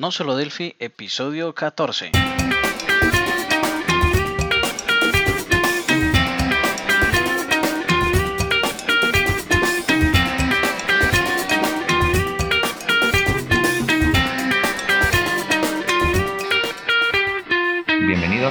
No solo Delphi, episodio 14.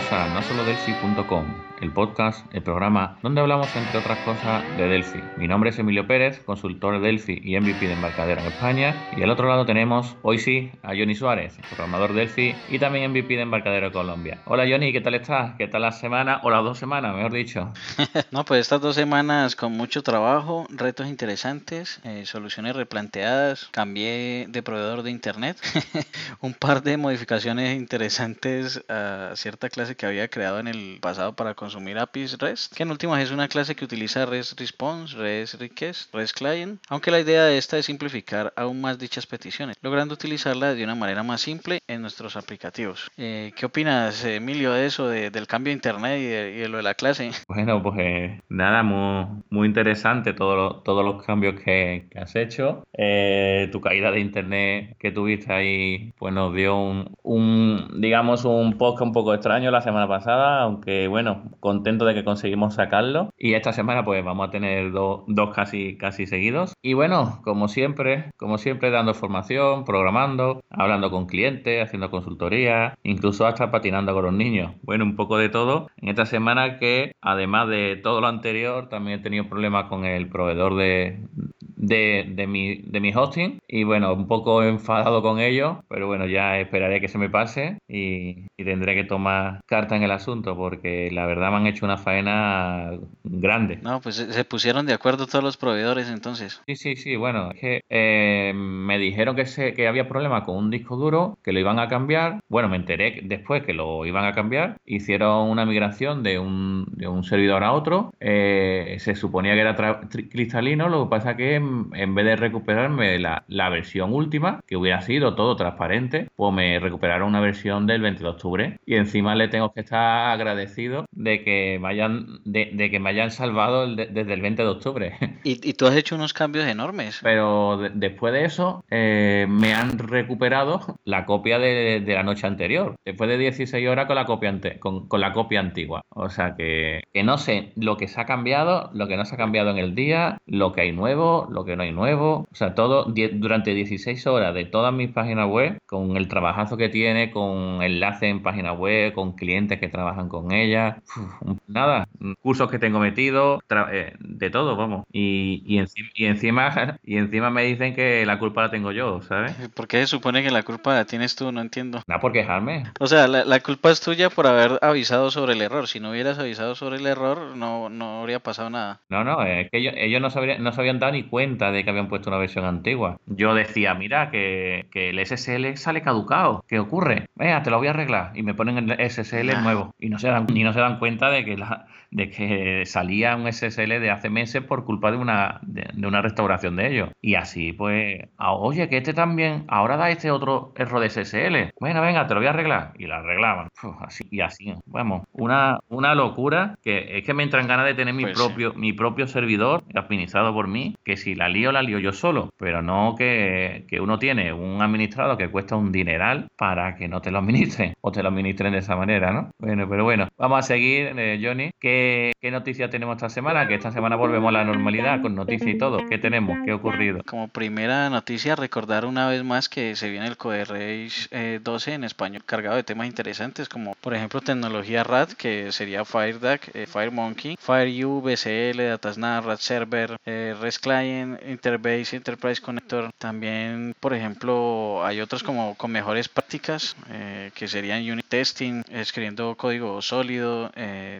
Bienvenidos a nosolodelphi.com, el podcast, el programa donde hablamos entre otras cosas de Delphi. Mi nombre es Emilio Pérez, consultor de Delphi y MVP de embarcadero en España. Y al otro lado tenemos, hoy sí, a Johnny Suárez, programador Delphi y también MVP de embarcadero Colombia. Hola Johnny, ¿qué tal estás? ¿Qué tal la semana o las dos semanas, mejor dicho? no, pues estas dos semanas con mucho trabajo, retos interesantes, eh, soluciones replanteadas, cambié de proveedor de internet, un par de modificaciones interesantes a cierta clase que había creado en el pasado para consumir APIs REST, que en últimas es una clase que utiliza REST Response, REST Request, REST Client, aunque la idea de esta es simplificar aún más dichas peticiones, logrando utilizarla de una manera más simple en nuestros aplicativos. Eh, ¿Qué opinas, Emilio, de eso, del cambio de Internet y de, lo de la clase? Bueno, pues nada, muy, muy interesante todo todos los cambios que, has hecho. Eh, tu caída de Internet que tuviste ahí, pues nos dio un, un digamos, un podcast un poco extraño la semana pasada, aunque bueno, contento de que conseguimos sacarlo. Y esta semana pues vamos a tener dos casi, casi seguidos. Y bueno, como siempre, como siempre dando formación, programando, hablando con clientes, haciendo consultoría, incluso hasta patinando con los niños. Bueno, un poco de todo. En esta semana que además de todo lo anterior, también he tenido problemas con el proveedor de, de, de, mi, de mi hosting y bueno, un poco enfadado con ello, pero bueno, ya esperaré que se me pase y, y, tendré que tomar carta en el asunto porque la verdad me han hecho una faena grande. No, pues se pusieron de acuerdo todos los proveedores entonces. Sí, sí, sí, bueno, es que eh, me dijeron que, se, que había problema con un disco duro, que lo iban a cambiar, bueno, me enteré después que lo iban a cambiar, hicieron una migración de un, de un servidor a otro, eh, se suponía que era cristalino, lo que pasa que en vez de recuperarme la, la, versión última, que hubiera sido todo transparente, pues me recuperaron una versión del 20 de octubre. Y encima le tengo que estar agradecido de que me hayan, de, de que me hayan salvado desde el 20 de octubre. Y, y, tú has hecho unos cambios enormes. Pero después de eso, eh, me han recuperado la copia de, de, la noche anterior. Después de 16 horas con la copia, ante, con, con la copia antigua. O sea que, que no sé lo que se ha cambiado, lo que no se ha cambiado en el día, lo que hay nuevo, lo que no hay nuevo. O sea, todo durante 16 horas de todas mis páginas web, con el trabajazo que tiene, con enlaces en página web, con clientes que trabajan con ella. nada, cursos que tengo metidos, eh, de todo, vamos. Y, y, y, encima, y encima me dicen que la culpa la tengo yo, ¿sabes? ¿Por qué se supone que la culpa la tienes tú? No entiendo. Nada, por quejarme. O sea, la, la, culpa es tuya por haber avisado sobre el error. Si no hubieras avisado sobre el error, no, no habría pasado nada. No, no, es que ellos, ellos no, sabrían, no se habían dado ni cuenta de que habían puesto una versión antigua. Yo decía, mira, que, que el SSL sale caducado. ¿Qué ocurre? Venga, te lo voy a arreglar. Y me ponen el SSL nuevo. Y no se dan, ni no se dan cuenta de que la, de que salía un SSL de hace meses por culpa de una, de, una restauración de ellos. Y así, pues, oye, que este también, ahora da este otro error de SSL. Bueno, venga, te lo voy a arreglar. Y lo arreglaban. así y así. Vamos, una, una locura que es que me entran ganas de tener mi, pues propio, mi propio servidor administrado por mí, que si la lío, la lío yo solo. Pero no que, que uno tiene un administrado que cuesta un dineral para que no te lo administren o te lo administren de esa manera, ¿no? Bueno, pero bueno, vamos a seguir, eh, Johnny. Que ¿Qué, noticias tenemos esta semana? Que esta semana volvemos a la normalidad con noticias y todo. ¿Qué tenemos? ¿Qué ha ocurrido? Como primera noticia, recordar una vez más que se viene el CodeRage 12 en español cargado de temas interesantes como por ejemplo tecnología RAD que sería FireDAC, eh, FireMonkey, FireU, BCL, DataSNAP, RAD Server, eh, REST Client, Interbase, Enterprise Connector. También, por ejemplo, hay otros como con mejores prácticas eh, que serían Unit Testing, escribiendo código sólido, eh,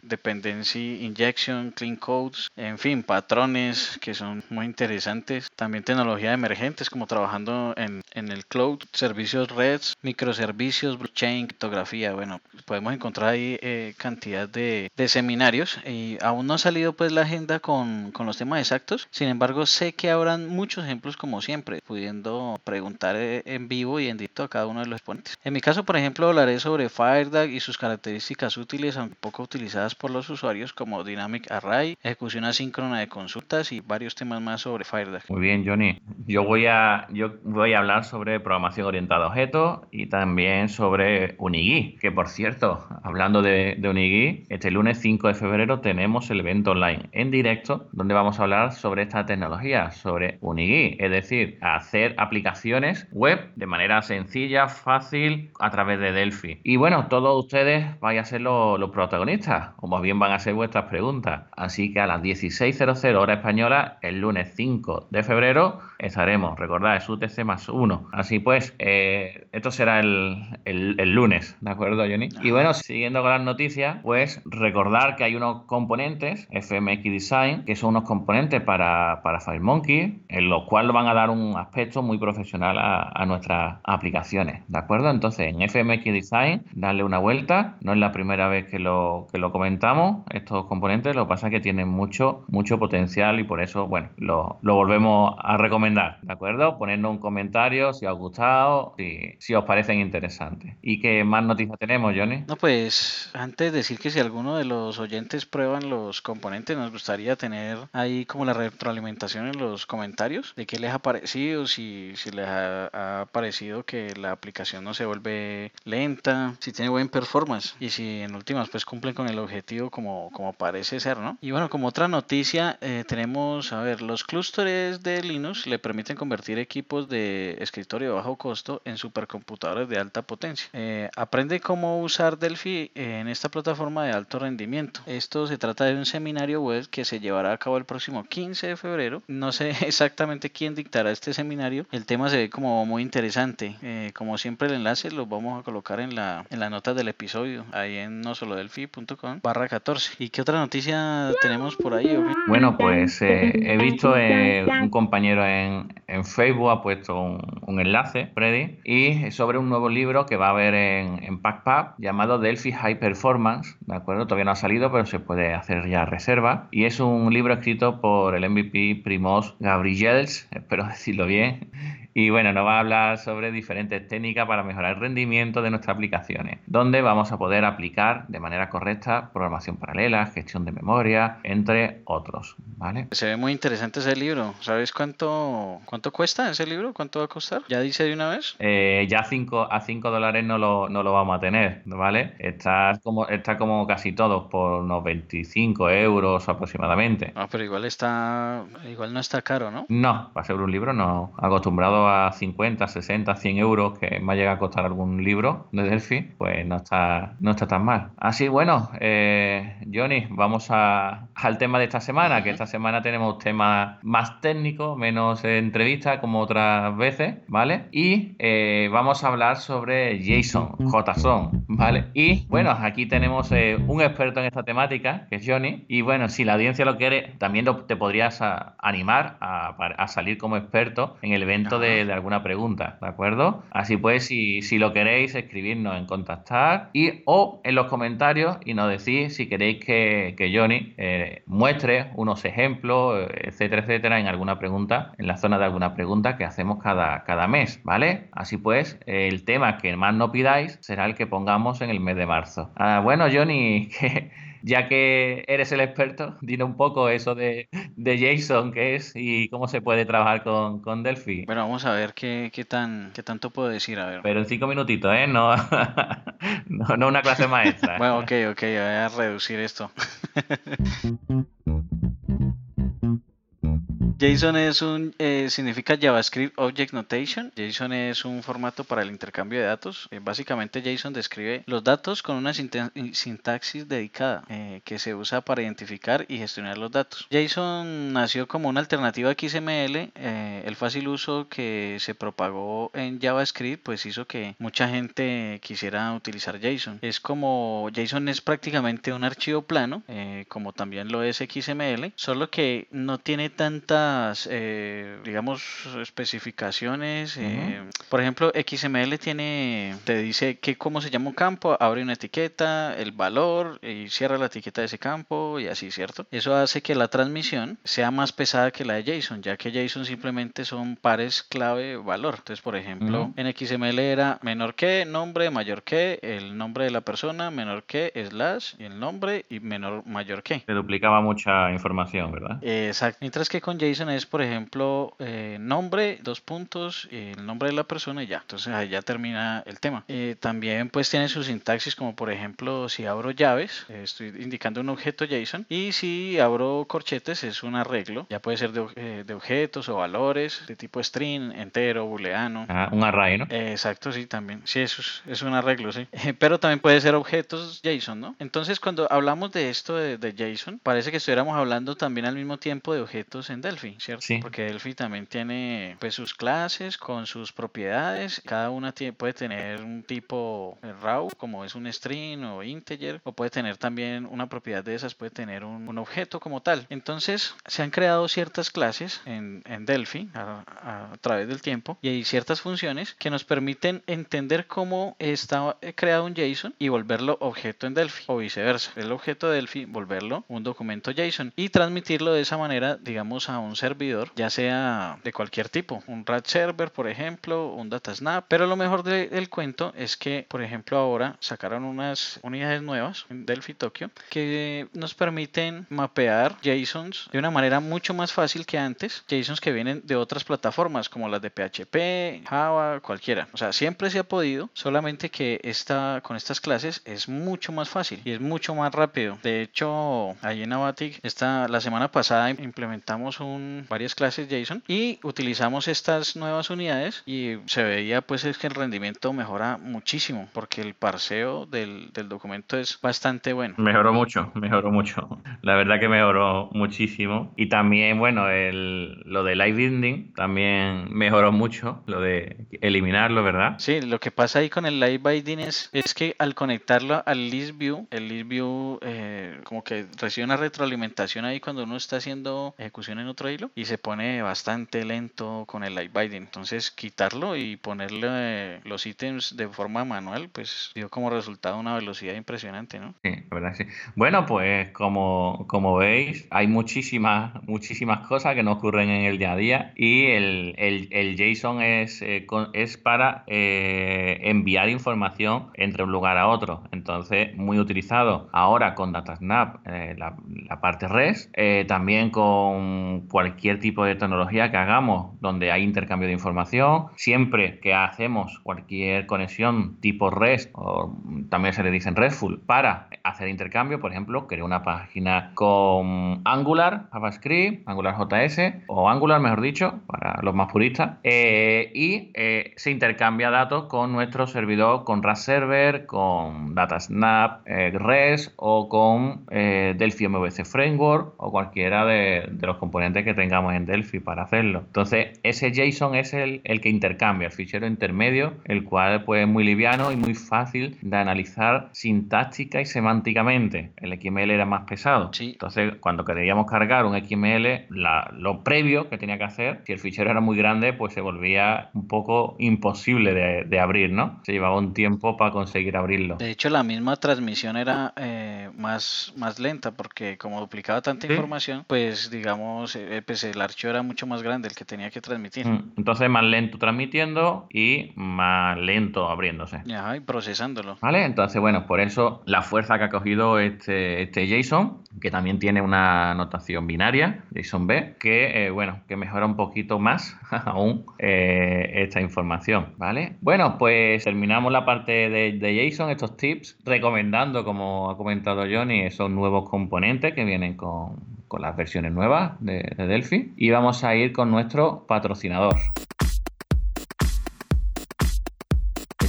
dependencia injection, clean codes, en fin, patrones que son muy interesantes. También tecnología emergentes como trabajando en, en el cloud, servicios redes, microservicios, blockchain, criptografía. Bueno, podemos encontrar ahí eh, cantidad de, de, seminarios y aún no ha salido pues la agenda con, con los temas exactos. Sin embargo, sé que habrán muchos ejemplos como siempre, pudiendo preguntar eh, en vivo y en directo a cada uno de los exponentes. En mi caso, por ejemplo, hablaré sobre FireDAG y sus características útiles, aunque poco utilizadas por los usuarios, como Dynamic Array, ejecución asíncrona de consultas y varios temas más sobre FireDAG. Muy bien, Johnny. Yo voy a, yo voy a hablar sobre programación orientada a objetos y también sobre Unigui, que por cierto, hablando de, Unigui, este lunes 5 de febrero tenemos el evento online en directo donde vamos a hablar sobre esta tecnología, sobre Unigui, es decir, hacer aplicaciones web de manera sencilla, fácil, a través de Delphi. Y bueno, todos ustedes vais a ser los protagonistas, o más bien van a ser vuestras preguntas. Así que a las 16.00 hora española, el lunes 5 de febrero, estaremos, recordad, es UTC más 1. Así pues, eh, esto será el, el, lunes, ¿de acuerdo, Johnny? Y bueno, siguiendo con las noticias, pues recordar que hay unos componentes, FMX Design, que son unos componentes para, para FireMonkey, en los cuales van a dar un aspecto muy profesional a, a nuestras aplicaciones, ¿de acuerdo? Entonces, en FMX Design, darle una vuelta, no es la primera vez que lo, que lo comentamos, estos componentes, lo que pasa es que tienen mucho, mucho potencial y por eso, bueno, lo, lo volvemos a recomendar, ¿de acuerdo? Ponernos un comentario si os ha gustado, si, si os parecen interesantes. ¿Y qué más noticias tenemos, Johnny? No, pues antes de decir que si alguno de los oyentes prueban los componentes, nos gustaría tener ahí como la retroalimentación en los comentarios de qué les ha parecido, si, si les ha, ha parecido que la aplicación no se vuelve lenta, si tiene buen performance y si en últimas pues cumplen con el objetivo como, como parece ser, ¿no? Y bueno, como otra noticia, eh, tenemos, a ver, los clústeres de Linux le permiten convertir equipos de escritorio de bajo costo en supercomputadores de alta potencia. Eh, aprende cómo usar Delphi en esta plataforma de alto rendimiento. Esto se trata de un seminario web que se llevará a cabo el próximo 15 de febrero. No sé exactamente quién dictará este seminario. El tema se ve como muy interesante. Eh, como siempre el enlace lo vamos a colocar en la, en la nota del episodio, ahí en no solo delphi.com barra 14. ¿Y qué otra noticia tenemos por ahí? Bueno, pues eh, he visto eh, un compañero en, en Facebook ha puesto un, un enlace, Freddy, y sobre un nuevo libro que va a haber en, en PackPub llamado Delphi High Performance, ¿de acuerdo? Todavía no ha salido, pero se puede hacer ya reserva. Y es un libro escrito por el MVP Primos Gabriels, espero decirlo bien. Y bueno, nos va a hablar sobre diferentes técnicas para mejorar el rendimiento de nuestras aplicaciones, donde vamos a poder aplicar de manera correcta programación paralela, gestión de memoria, entre otros, ¿vale? Se ve muy interesante ese libro. ¿Sabes cuánto, cuánto cuesta ese libro? ¿Cuánto va a costar? ¿Ya dice de una vez? Eh, ya cinco, a 5 dólares no lo, no lo vamos a tener, ¿vale? Está como, está como casi todos por unos 25 euros aproximadamente. Ah, pero igual está, igual no está caro, ¿no? No, para ser un libro no. Acostumbrado a 50, 60, 100 euros que me llega a costar algún libro de Delphi, pues no está, no está tan mal. Así, bueno, eh, Johnny, vamos a, al tema de esta semana, que esta semana tenemos temas más técnicos, menos entrevistas como otras veces, ¿vale? Y eh, vamos a hablar sobre JSON, JSON, ¿vale? Y bueno, aquí tenemos eh, un experto en esta temática, que es Johnny, y bueno, si la audiencia lo quiere, también te podrías a- animar a, a salir como experto en el evento de, de alguna pregunta, ¿de acuerdo? Así pues, si, si lo queréis, escribirnos en contactar y o en los comentarios y nos decís si queréis que, que Johnny eh, muestre unos ejemplos, etcétera, etcétera, en alguna pregunta, en la zona de alguna pregunta que hacemos cada, cada mes, ¿vale? Así pues, el tema que más no pidáis será el que pongamos en el mes de marzo. Ah, bueno, Johnny, que ya que eres el experto, dile un poco eso de, de JSON, qué es y cómo se puede trabajar con, con Delphi. Bueno, vamos a ver qué, qué, tan, qué tanto puedo decir. A ver. Pero en cinco minutitos, ¿eh? No, no, no una clase maestra. Bueno, ok, ok, voy a reducir esto. JSON es un eh, significa JavaScript Object Notation. JSON es un formato para el intercambio de datos. Eh, básicamente JSON describe los datos con una sinta- sintaxis dedicada eh, que se usa para identificar y gestionar los datos. JSON nació como una alternativa a XML. el fácil uso que se propagó en JavaScript pues hizo que mucha gente quisiera utilizar JSON. Es como JSON es prácticamente un archivo plano, como también lo es XML, solo que no tiene tanta ciertas, eh, digamos, especificaciones. eh, por ejemplo, XML tiene, te dice que cómo se llama un campo, abre una etiqueta, el valor y cierra la etiqueta de ese campo y así, ¿cierto? Eso hace que la transmisión sea más pesada que la de JSON, ya que JSON simplemente son pares clave valor. Entonces, por ejemplo, Ujú. en XML era menor que, nombre, mayor que, el nombre de la persona, menor que, slash, y el nombre y menor, mayor que. Se duplicaba mucha información, ¿verdad? Exacto. Mientras que con JSON es, por ejemplo, eh, nombre, dos puntos, el nombre de la persona y ya. Entonces ahí ya termina el tema. Eh, también pues tiene su sintaxis como por ejemplo si abro llaves, eh, estoy indicando un objeto JSON y si abro corchetes es un arreglo. Ya puede ser de, de objetos o valores de tipo string, entero, booleano. Ah, un array, ¿no? Exacto, sí, también. Sí, eso es, es un arreglo, sí. Pero también puede ser objetos JSON, ¿no? Entonces, cuando hablamos de esto de, de JSON, parece que estuviéramos hablando también al mismo tiempo de objetos en Delphi, ¿cierto? Sí. Porque Delphi también tiene pues sus clases con sus propiedades. Cada una tie- puede tener un tipo eh, raw, como es un string o integer, o puede tener también una propiedad de esas, puede tener un, un objeto como tal. Entonces, se han creado ciertas clases en, en Delphi a, a- a través del tiempo y hay ciertas funciones que nos permiten entender cómo está eh, creado un JSON y volverlo objeto en Delphi o viceversa. El objeto de Delphi volverlo un documento JSON y transmitirlo de esa manera, digamos, a un servidor, ya sea de cualquier tipo, un RAD server, por ejemplo, un DataSnap. Pero lo mejor de- del cuento es que, por ejemplo, ahora sacaron unas unidades nuevas en Delphi Tokyo que nos permiten mapear JSONs de una manera mucho más fácil que antes, JSONs que vienen de otras plataformas como las de PHP, Java, cualquiera. O sea, siempre se ha podido, solamente que esta, con estas clases es mucho más fácil y es mucho más rápido. De hecho, ahí en Avatic, esta, la semana pasada implementamos un, varias clases JSON y utilizamos estas nuevas unidades y se veía pues es que el rendimiento mejora muchísimo porque el parseo del, del documento es bastante bueno. Mejoró mucho, mejoró mucho. La verdad que mejoró muchísimo. Y también, bueno, el, lo de live binding también mejoró mucho, lo de eliminarlo, ¿verdad? Sí, lo que pasa ahí con el live binding es, es que al conectarlo al list view, el list view eh, como que recibe una retroalimentación ahí cuando uno está haciendo ejecución en otro hilo y se pone bastante lento con el live binding. Entonces quitarlo y ponerle los ítems de forma manual, pues dio como resultado una velocidad impresionante, ¿no? Sí, la verdad sí. Bueno, pues como, como veis, hay muchísimas, muchísimas cosas que nos ocurren en el día a día y el, el- el JSON es, eh, con- es para eh, enviar información entre un lugar a otro. Entonces, muy utilizado ahora con DataSnap, eh, la, la parte REST, eh, también con cualquier tipo de tecnología que hagamos donde hay intercambio de información. Siempre que hacemos cualquier conexión tipo REST, o también se le dicen RESTful, para hacer intercambio, por ejemplo, crear una página con Angular, JavaScript, Angular JS o Angular, mejor dicho, para los más puristas, eh, y eh, se intercambia datos con nuestro servidor, con RAS Server, con DataSnap, eh, REST o con eh, Delphi MVC Framework o cualquiera de, de los componentes que tengamos en Delphi para hacerlo. Entonces, ese JSON es el, el que intercambia, el fichero intermedio, el cual pues, es muy liviano y muy fácil de analizar sintáctica y semánticamente. El XML era más pesado. Sí. Entonces, cuando queríamos cargar un XML, la- lo previo que tenía que hacer, si el fichero era muy grande, pues se volvía un poco imposible de, de abrir, ¿no? Se llevaba un tiempo para conseguir abrirlo. De hecho, la misma transmisión era eh, más, más lenta porque como duplicaba tanta Sí. información, pues digamos, eh, pues el archivo era mucho más grande el que tenía que transmitir. Mm, Entonces, más lento transmitiendo y más lento abriéndose. Ajá, y procesándolo. ¿Vale? Entonces, bueno, por eso la fuerza que ha cogido este, este JSON, que también tiene una notación binaria, JSON-B, que, eh, bueno, que mejora un poquito más aún eh, esta información, ¿vale? Bueno, pues terminamos la parte de, de JSON, estos tips, recomendando, como ha comentado Johnny, esos nuevos componentes que vienen con, con las versiones nuevas de, de Delphi. Y vamos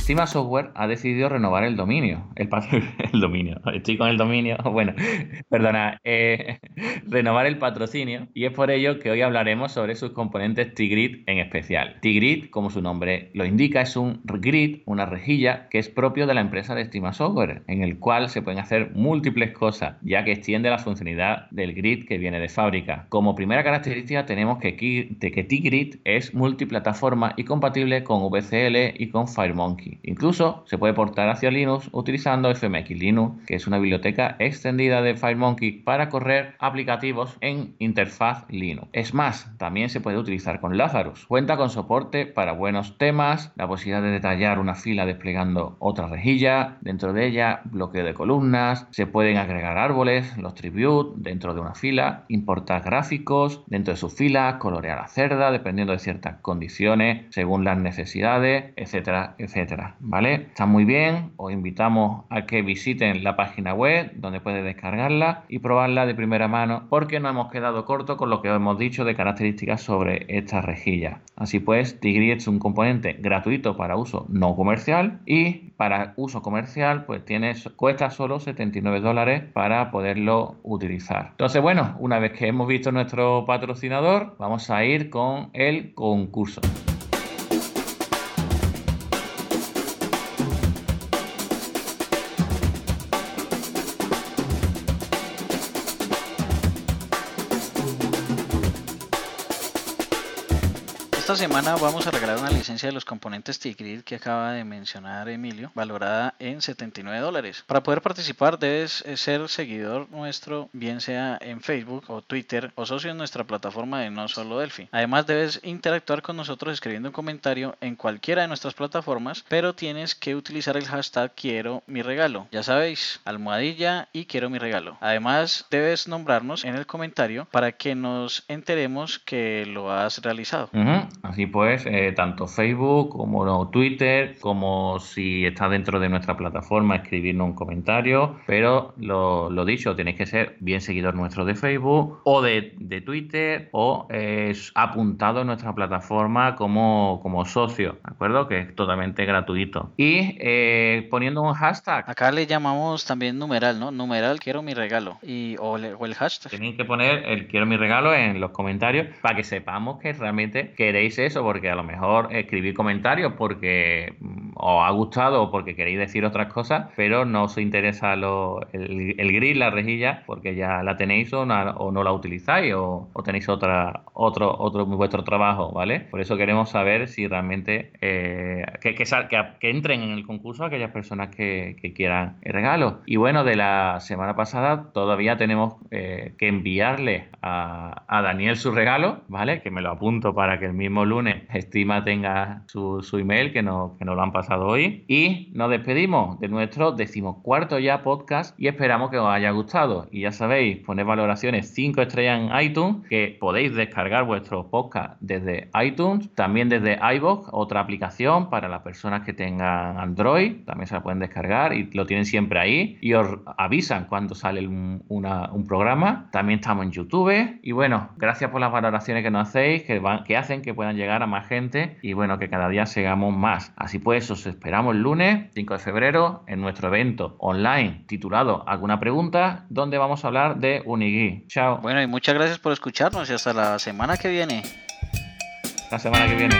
Estima Software ha decidido renovar el dominio. El, el dominio. Estoy con el dominio. Bueno, perdona. Eh, renovar el patrocinio. Y es por ello que hoy hablaremos sobre sus componentes Tigrid en especial. Tigrid, como su nombre lo indica, es un grid, una rejilla que es propio de la empresa de Estima Software, en el cual se pueden hacer múltiples cosas, ya que extiende la funcionalidad del grid que viene de fábrica. Como primera característica tenemos que, que Tigrid es multiplataforma y compatible con VCL y con FireMonkey. Incluso se puede portar hacia Linux utilizando FMX Linux, que es una biblioteca extendida de FireMonkey para correr aplicativos en interfaz Linux. Es más, también se puede utilizar con Lazarus. Cuenta con soporte para buenos temas, la posibilidad de detallar una fila desplegando otra rejilla, dentro de ella bloqueo de columnas, se pueden agregar árboles, los tribute dentro de una fila, importar gráficos dentro de su fila, colorear la cerda dependiendo de ciertas condiciones según las necesidades, etcétera, etcétera. ¿Vale? Está muy bien, os invitamos a que visiten la página web donde puedes descargarla y probarla de primera mano porque no hemos quedado corto con lo que os hemos dicho de características sobre esta rejilla. Así pues, Tigri es un componente gratuito para uso no comercial y para uso comercial pues cuesta solo 79 dólares para poderlo utilizar. Entonces, bueno, una vez que hemos visto nuestro patrocinador, vamos a ir con el concurso. Esta semana vamos a regalar una licencia de los componentes Tigrid que acaba de mencionar Emilio, valorada en 79 dólares. Para poder participar debes eh, ser seguidor nuestro, bien sea en Facebook o Twitter o socio en nuestra plataforma de No Solo Delphi. Además debes interactuar con nosotros escribiendo un comentario en cualquiera de nuestras plataformas, pero tienes que utilizar el hashtag quiero mi regalo. Ya sabéis, almohadilla y quiero mi regalo. Además debes nombrarnos en el comentario para que nos enteremos que lo has realizado. Así pues, eh, tanto Facebook como Twitter, como si está dentro de nuestra plataforma, escribirnos un comentario. Pero lo, dicho, tenéis que ser bien seguidor nuestro de Facebook o de, Twitter o eh, apuntado en nuestra plataforma como, como socio, ¿de acuerdo? Que es totalmente gratuito. Y eh, poniendo un hashtag. Acá le llamamos también numeral, ¿no? Numeral quiero mi regalo. Y, o, o el hashtag. Tenéis que poner el quiero mi regalo en los comentarios para que sepamos que realmente queréis eso, porque a lo mejor escribir comentarios porque mm, os ha gustado o porque queréis decir otras cosas, pero no os interesa lo, el, el, gris, la rejilla, porque ya la tenéis o, no la utilizáis o, tenéis otra, otro, otro vuestro trabajo, ¿vale? Por eso queremos saber si realmente eh, que, que, que, entren en el concurso aquellas personas que, quieran el regalo. Y bueno, de la semana pasada todavía tenemos eh, que enviarle a, a Daniel su regalo, ¿vale? Que me lo apunto para que el mismo lunes Estima tenga su, email que nos, que nos lo han pasado hoy. Y nos despedimos de nuestro decimocuarto ya podcast y esperamos que os haya gustado. Y ya sabéis, poner valoraciones 5 estrellas en iTunes, que podéis descargar vuestro podcast desde iTunes, también desde iVoox, otra aplicación para las personas que tengan Android, también se la pueden descargar y lo tienen siempre ahí y os avisan cuando sale un, un programa. También estamos en YouTube y bueno, gracias por las valoraciones que nos hacéis, que, van, que hacen que puedan llegar a más gente y bueno, que cada día sigamos más. Así pues, os esperamos el lunes 5 de febrero en nuestro evento online titulado ¿Alguna pregunta? donde vamos a hablar de Unigui. Chao. Bueno, y muchas gracias por escucharnos y hasta la semana que viene. La semana que viene.